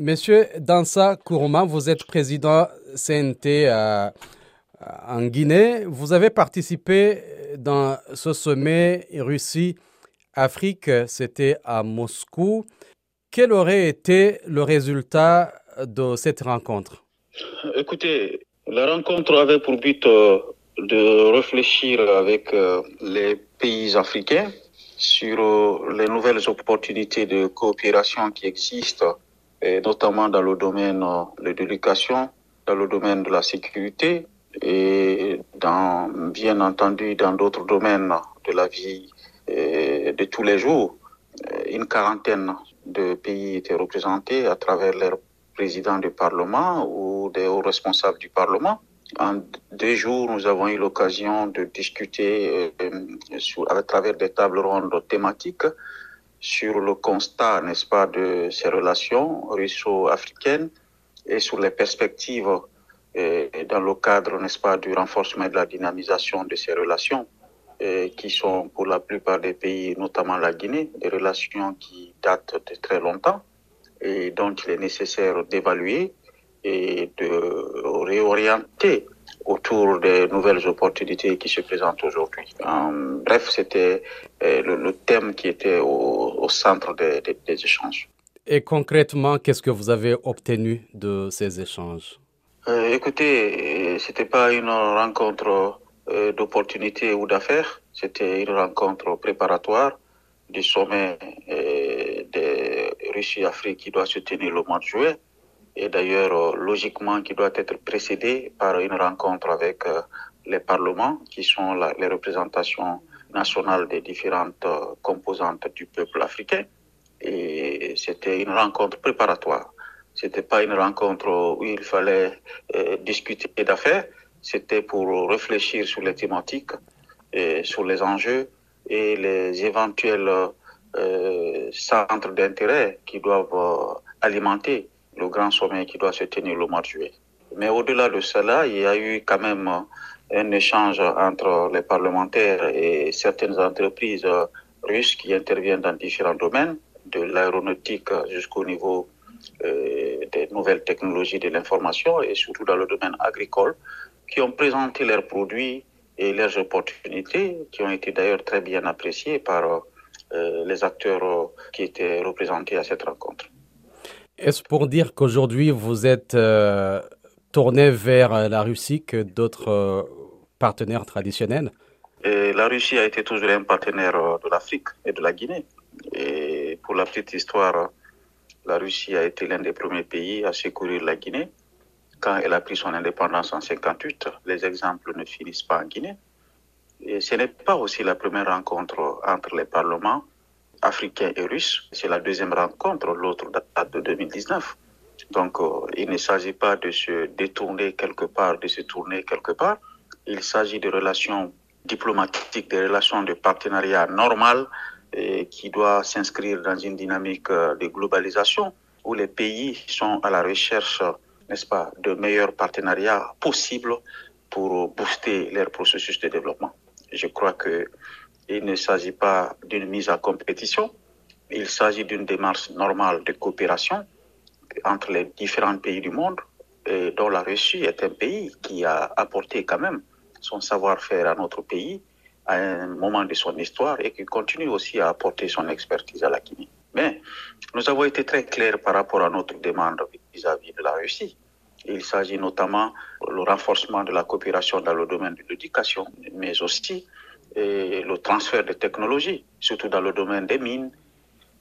Monsieur Dansa Kourouma, vous êtes président CNT euh, en Guinée. Vous avez participé dans ce sommet Russie-Afrique, c'était à Moscou. Quel aurait été le résultat de cette rencontre? Écoutez, la rencontre avait pour but euh, de réfléchir avec euh, les pays africains sur les nouvelles opportunités de coopération qui existent, notamment dans le domaine de l'éducation, dans le domaine de la sécurité et bien entendu dans d'autres domaines de la vie de tous les jours. Une quarantaine de pays étaient représentés à travers leurs présidents du Parlement ou des hauts responsables du Parlement. En deux jours, nous avons eu l'occasion de discuter euh, à travers des tables rondes thématiques sur le constat, n'est-ce pas, de ces relations russo-africaines et sur les perspectives euh, dans le cadre, n'est-ce pas, du renforcement et de la dynamisation de ces relations euh, qui sont pour la plupart des pays, notamment la Guinée, des relations qui datent de très longtemps et dont il est nécessaire d'évaluer et de réorienter autour des nouvelles opportunités qui se présentent aujourd'hui. bref, c'était euh, le, thème qui était au, centre des, échanges. Et concrètement, qu'est-ce que vous avez obtenu de ces échanges? Euh, Écoutez, c'était pas une rencontre euh, d'opportunités ou d'affaires, c'était une rencontre préparatoire du sommet euh, de Russie-Afrique qui doit se tenir le mois de juillet. Et d'ailleurs euh, logiquement qui doit être précédé par une rencontre avec euh, les parlements qui sont les représentations nationales des différentes composantes du peuple africain et c'était une rencontre préparatoire. C'était pas une rencontre où il fallait discuter d'affaires, c'était pour réfléchir sur les thématiques et sur les enjeux et les éventuels euh, centres d'intérêt qui doivent euh, alimenter le grand sommet qui doit se tenir le mois de juillet. Mais au-delà de cela, il y a eu quand même un échange entre les parlementaires et certaines entreprises russes qui interviennent dans différents domaines, de l'aéronautique jusqu'au niveau euh, des nouvelles technologies de l'information et surtout dans le domaine agricole, qui ont présenté leurs produits et leurs opportunités, qui ont été d'ailleurs très bien appréciées par euh, les acteurs qui étaient représentés à cette rencontre. Est-ce pour dire qu'aujourd'hui vous êtes euh, tourné vers la Russie que d'autres partenaires traditionnels et La Russie a été toujours un partenaire de l'Afrique et de la Guinée. Et pour la petite histoire, la Russie a été l'un des premiers pays à secourir la Guinée quand elle a pris son indépendance en 58, les exemples ne finissent pas en Guinée. Ce n'est pas aussi la première rencontre entre les parlements africains et russes. C'est la deuxième rencontre, l'autre date de 2019. Donc, euh, il ne s'agit pas de se détourner quelque part, de se tourner quelque part. Il s'agit de relations diplomatiques, de relations de partenariat normal qui doit s'inscrire dans une dynamique euh, de globalisation où les pays sont à la recherche n'est-ce pas, de meilleurs partenariats possibles pour booster leur processus de développement. Je crois qu'il ne s'agit pas d'une mise à compétition, il s'agit d'une démarche normale de coopération entre les différents pays du monde, dont la Russie est un pays qui a apporté quand même son savoir-faire à notre pays à un moment de son histoire et qui continue aussi à apporter son expertise à la Guinée. Mais nous avons été très clairs par rapport à notre demande vis-à-vis de la Russie. Il s'agit notamment le renforcement de la coopération dans le domaine de l'éducation, mais aussi le transfert de technologies, surtout dans le domaine des mines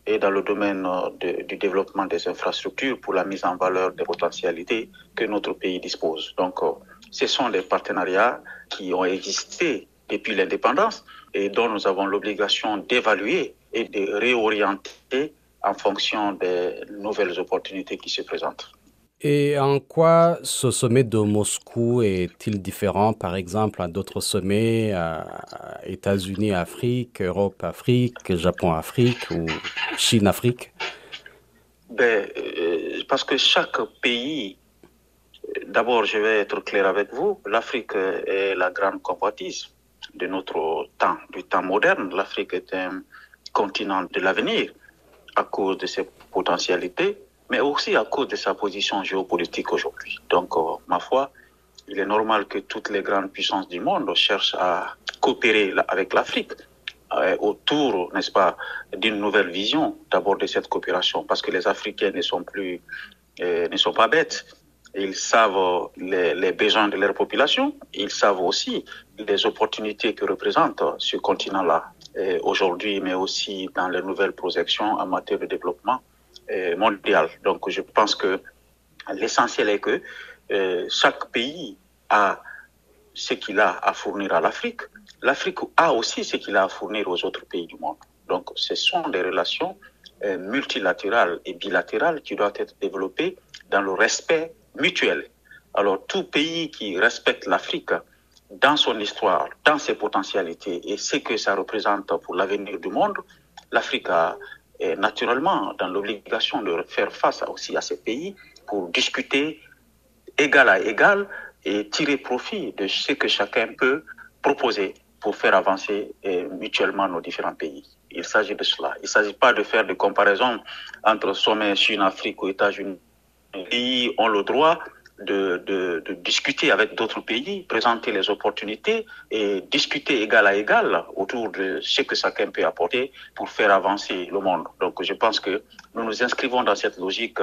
et dans le domaine euh, du développement des infrastructures pour la mise en valeur des potentialités que notre pays dispose. Donc, euh, ce sont des partenariats qui ont existé depuis l'indépendance et dont nous avons l'obligation d'évaluer et de réorienter en fonction des nouvelles opportunités qui se présentent. Et en quoi ce sommet de Moscou est-il différent, par exemple, à d'autres sommets, États-Unis, Afrique, Europe, Afrique, Japon, Afrique ou Chine, Afrique? Ben, euh, Parce que chaque pays, d'abord, je vais être clair avec vous, l'Afrique est la grande convoitise de notre temps, du temps moderne. L'Afrique est un continent de l'avenir à cause de ses potentialités mais aussi à cause de sa position géopolitique aujourd'hui. Donc, euh, ma foi, il est normal que toutes les grandes puissances du monde cherchent à coopérer avec l'Afrique euh, autour, n'est-ce pas, d'une nouvelle vision d'abord de cette coopération, parce que les Africains ne sont plus, euh, ne sont pas bêtes. Ils savent les, besoins de leur population. Ils savent aussi les opportunités que représente ce continent-là aujourd'hui, mais aussi dans les nouvelles projections en matière de développement euh, mondial. Donc, je pense que l'essentiel est que euh, chaque pays a ce qu'il a à fournir à l'Afrique. L'Afrique a aussi ce qu'il a à fournir aux autres pays du monde. Donc, ce sont des relations euh, multilatérales et bilatérales qui doivent être développées dans le respect mutuel. Alors, tout pays qui respecte l'Afrique dans son histoire, dans ses potentialités et ce que ça représente pour l'avenir du monde, l'Afrique est naturellement dans l'obligation de faire face aussi à ces pays pour discuter égal à égal et tirer profit de ce que chacun peut proposer pour faire avancer mutuellement nos différents pays. Il s'agit de cela. Il ne s'agit pas de faire des comparaisons entre sommet Chine-Afrique ou États-Unis. Les pays ont le droit de, discuter avec d'autres pays, présenter les opportunités et discuter égal à égal autour de ce que chacun peut apporter pour faire avancer le monde. Donc je pense que nous nous inscrivons dans cette logique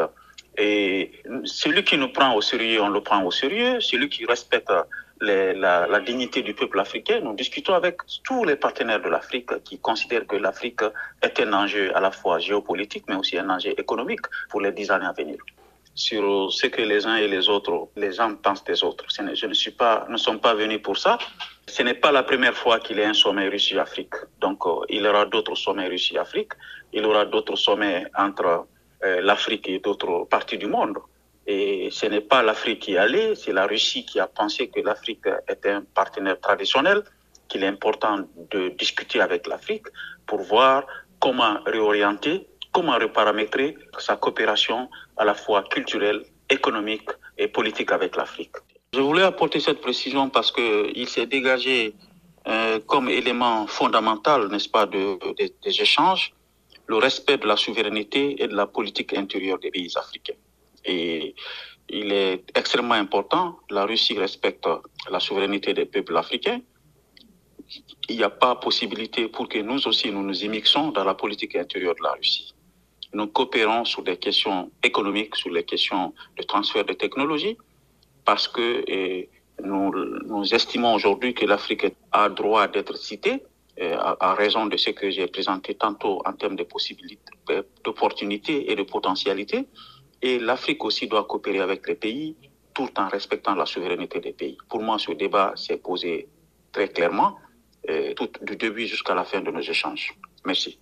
et celui qui nous prend au sérieux, on le prend au sérieux. Celui qui respecte la, la, dignité du peuple africain, nous discutons avec tous les partenaires de l'Afrique qui considèrent que l'Afrique est un enjeu à la fois géopolitique, mais aussi un enjeu économique pour les dix années à venir sur ce que les uns et les autres, les gens pensent des autres. Je ne suis pas, nous ne sommes pas venus pour ça. Ce n'est pas la première fois qu'il y a un sommet Russie-Afrique. Donc, euh, il y aura d'autres sommets Russie-Afrique. Il y aura d'autres sommets entre euh, l'Afrique et d'autres parties du monde. Et ce n'est pas l'Afrique qui est allée, c'est la Russie qui a pensé que l'Afrique est un partenaire traditionnel, qu'il est important de discuter avec l'Afrique pour voir comment réorienter comment reparamétrer sa coopération à la fois culturelle, économique et politique avec l'Afrique. Je voulais apporter cette précision parce qu'il s'est dégagé euh, comme élément fondamental, n'est-ce pas, de, de, des échanges, le respect de la souveraineté et de la politique intérieure des pays africains. Et il est extrêmement important, la Russie respecte la souveraineté des peuples africains. Il n'y a pas possibilité pour que nous aussi nous nous immixons dans la politique intérieure de la Russie nous coopérons sur des questions économiques, sur les questions de transfert de technologie, parce que eh, nous, estimons aujourd'hui que l'Afrique a droit d'être citée eh, à, raison de ce que j'ai présenté tantôt en termes de possibilités, d'opportunités et de potentialités. Et l'Afrique aussi doit coopérer avec les pays tout en respectant la souveraineté des pays. Pour moi, ce débat s'est posé très clairement, eh, du début jusqu'à la fin de nos échanges. Merci.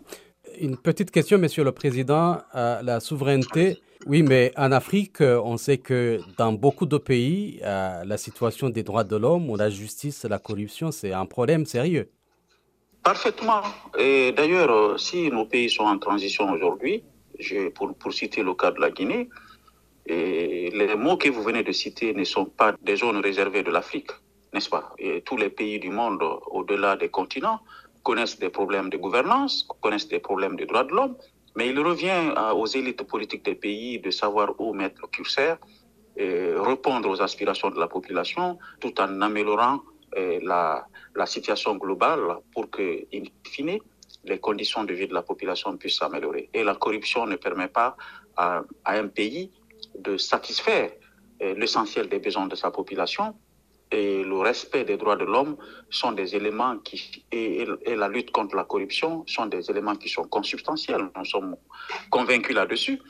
Une petite question, Monsieur le Président. Euh, la souveraineté, oui, mais en Afrique, on sait que dans beaucoup de pays, euh, la situation des droits de l'homme ou la justice, la corruption, c'est un problème sérieux. Parfaitement. Et d'ailleurs, si nos pays sont en transition aujourd'hui, pour, pour citer le cas de la Guinée, les mots que vous venez de citer ne sont pas des zones réservées de l'Afrique, n'est-ce pas? Et tous les pays du monde, au-delà des continents, connaissent des problèmes de gouvernance, connaissent des problèmes de droits de l'homme, mais il revient aux élites politiques des pays de savoir où mettre le curseur, et répondre aux aspirations de la population, tout en améliorant la, la situation globale pour que, in fine, les conditions de vie de la population puissent s'améliorer. Et la corruption ne permet pas à, à un pays de satisfaire l'essentiel des besoins de sa population et le respect des droits de l'homme sont des éléments qui, et, la lutte contre la corruption sont des éléments qui sont consubstantiels. Nous sommes convaincus là-dessus.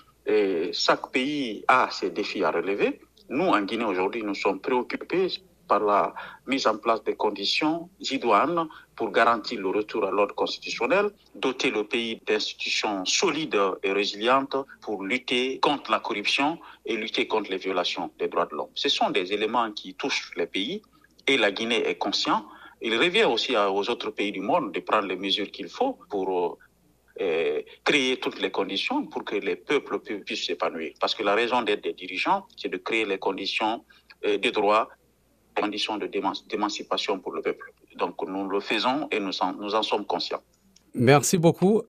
Chaque pays a ses défis à relever. Nous, en Guinée, aujourd'hui, nous sommes préoccupés par la mise en place des conditions idoines pour garantir le retour à l'ordre constitutionnel, doter le pays d'institutions solides et résilientes pour lutter contre la corruption et lutter contre les violations des droits de l'homme. Ce sont des éléments qui touchent les pays et la Guinée est conscient. Il revient aussi aux autres pays du monde de prendre les mesures qu'il faut pour euh, créer toutes les conditions pour que les peuples puissent s'épanouir. Parce que la raison d'être des dirigeants, c'est de créer les conditions euh, des droits conditions d'émancipation pour le peuple. Donc nous le faisons et nous en, nous en sommes conscients. Merci beaucoup.